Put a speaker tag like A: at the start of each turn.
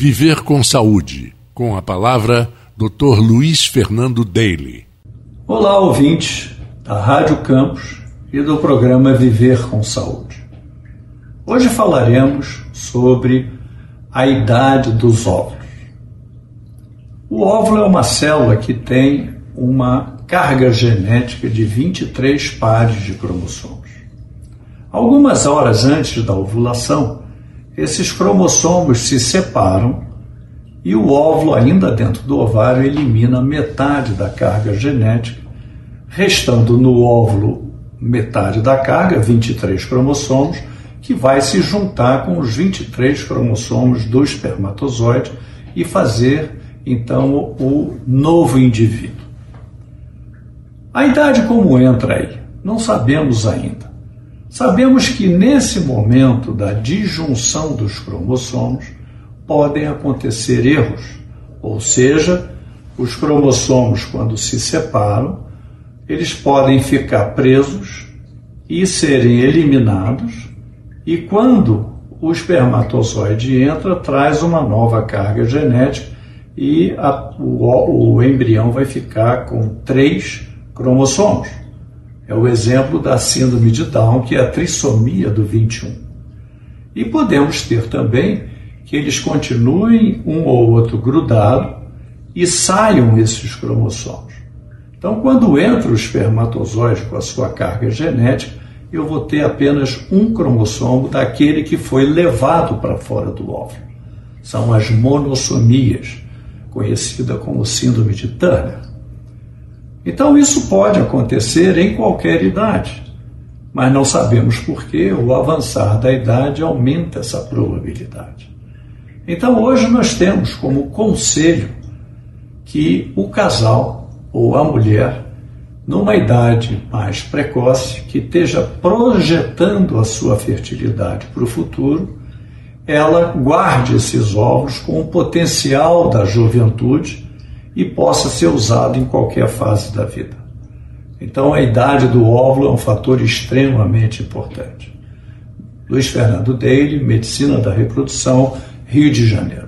A: Viver com Saúde, com a palavra Dr. Luiz Fernando Daly.
B: Olá, ouvintes da Rádio Campos e do programa Viver com Saúde. Hoje falaremos sobre a idade dos óvulos. O óvulo é uma célula que tem uma carga genética de 23 pares de cromossomos. Algumas horas antes da ovulação, esses cromossomos se separam e o óvulo, ainda dentro do ovário, elimina metade da carga genética, restando no óvulo metade da carga, 23 cromossomos, que vai se juntar com os 23 cromossomos do espermatozoide e fazer então o novo indivíduo. A idade como entra aí? Não sabemos ainda. Sabemos que nesse momento da disjunção dos cromossomos podem acontecer erros, ou seja, os cromossomos, quando se separam, eles podem ficar presos e serem eliminados, e quando o espermatozoide entra, traz uma nova carga genética e a, o, o embrião vai ficar com três cromossomos. É o exemplo da síndrome de Down, que é a trissomia do 21. E podemos ter também que eles continuem um ou outro grudado e saiam esses cromossomos. Então, quando entra o espermatozoide com a sua carga genética, eu vou ter apenas um cromossomo daquele que foi levado para fora do óvulo. São as monossomias, conhecida como síndrome de Turner. Então, isso pode acontecer em qualquer idade, mas não sabemos por que o avançar da idade aumenta essa probabilidade. Então, hoje nós temos como conselho que o casal ou a mulher, numa idade mais precoce, que esteja projetando a sua fertilidade para o futuro, ela guarde esses ovos com o potencial da juventude e possa ser usado em qualquer fase da vida. Então, a idade do óvulo é um fator extremamente importante. Luiz Fernando Daly, Medicina da Reprodução, Rio de Janeiro.